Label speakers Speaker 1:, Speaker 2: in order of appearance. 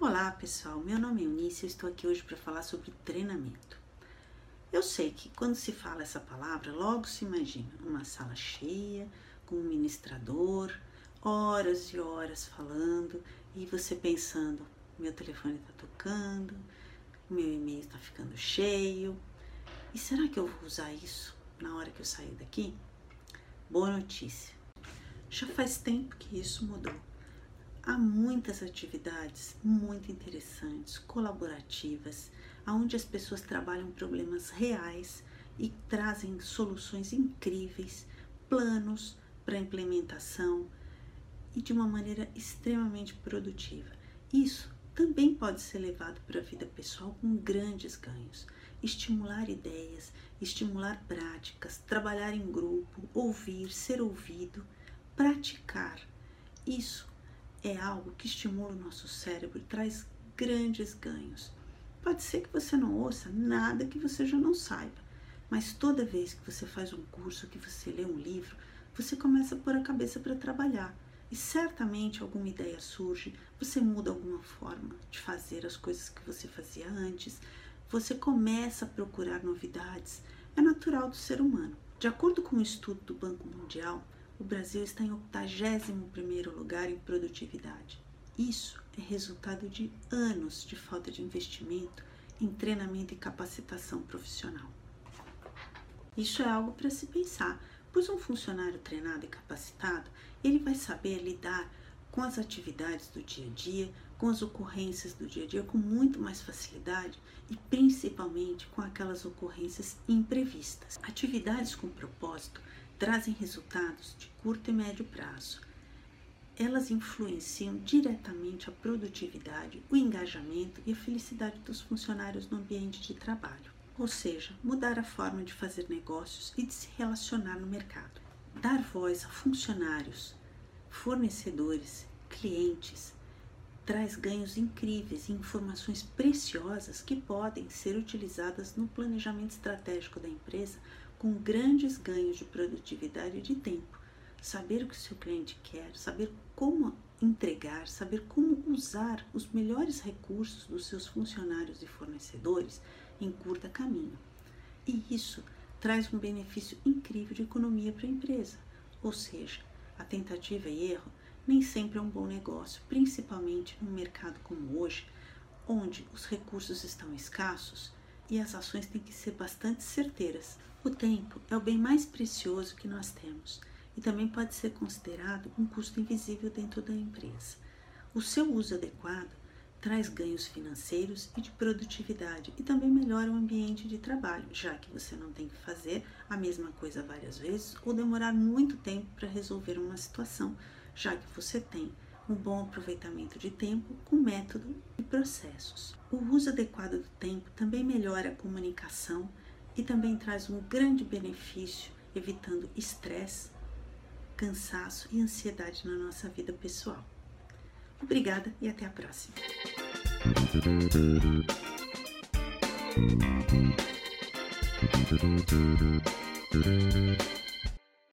Speaker 1: Olá pessoal, meu nome é Eunice e estou aqui hoje para falar sobre treinamento. Eu sei que quando se fala essa palavra, logo se imagina uma sala cheia, com um ministrador, horas e horas falando e você pensando: meu telefone está tocando, meu e-mail está ficando cheio. E será que eu vou usar isso na hora que eu sair daqui? Boa notícia! Já faz tempo que isso mudou. Há muitas atividades muito interessantes, colaborativas, onde as pessoas trabalham problemas reais e trazem soluções incríveis, planos para implementação e de uma maneira extremamente produtiva. Isso também pode ser levado para a vida pessoal com grandes ganhos. Estimular ideias, estimular práticas, trabalhar em grupo, ouvir, ser ouvido, praticar. Isso é algo que estimula o nosso cérebro e traz grandes ganhos. Pode ser que você não ouça nada que você já não saiba, mas toda vez que você faz um curso, que você lê um livro, você começa a pôr a cabeça para trabalhar. E certamente alguma ideia surge, você muda alguma forma de fazer as coisas que você fazia antes, você começa a procurar novidades. É natural do ser humano. De acordo com um estudo do Banco Mundial, o Brasil está em 81º lugar em produtividade. Isso é resultado de anos de falta de investimento em treinamento e capacitação profissional. Isso é algo para se pensar, pois um funcionário treinado e capacitado, ele vai saber lidar com as atividades do dia a dia, com as ocorrências do dia a dia com muito mais facilidade e principalmente com aquelas ocorrências imprevistas. Atividades com propósito trazem resultados de curto e médio prazo. Elas influenciam diretamente a produtividade, o engajamento e a felicidade dos funcionários no ambiente de trabalho, ou seja, mudar a forma de fazer negócios e de se relacionar no mercado. Dar voz a funcionários, fornecedores, clientes, traz ganhos incríveis e informações preciosas que podem ser utilizadas no planejamento estratégico da empresa com grandes ganhos de produtividade e de tempo. Saber o que o seu cliente quer, saber como entregar, saber como usar os melhores recursos dos seus funcionários e fornecedores em curta caminho. E isso traz um benefício incrível de economia para a empresa. Ou seja, a tentativa e erro nem sempre é um bom negócio, principalmente num mercado como hoje, onde os recursos estão escassos e as ações têm que ser bastante certeiras. O tempo é o bem mais precioso que nós temos e também pode ser considerado um custo invisível dentro da empresa. O seu uso adequado traz ganhos financeiros e de produtividade e também melhora o ambiente de trabalho, já que você não tem que fazer a mesma coisa várias vezes ou demorar muito tempo para resolver uma situação, já que você tem um bom aproveitamento de tempo com método e processos. O uso adequado do tempo também melhora a comunicação e também traz um grande benefício, evitando estresse, cansaço e ansiedade na nossa vida pessoal. Obrigada e até a próxima.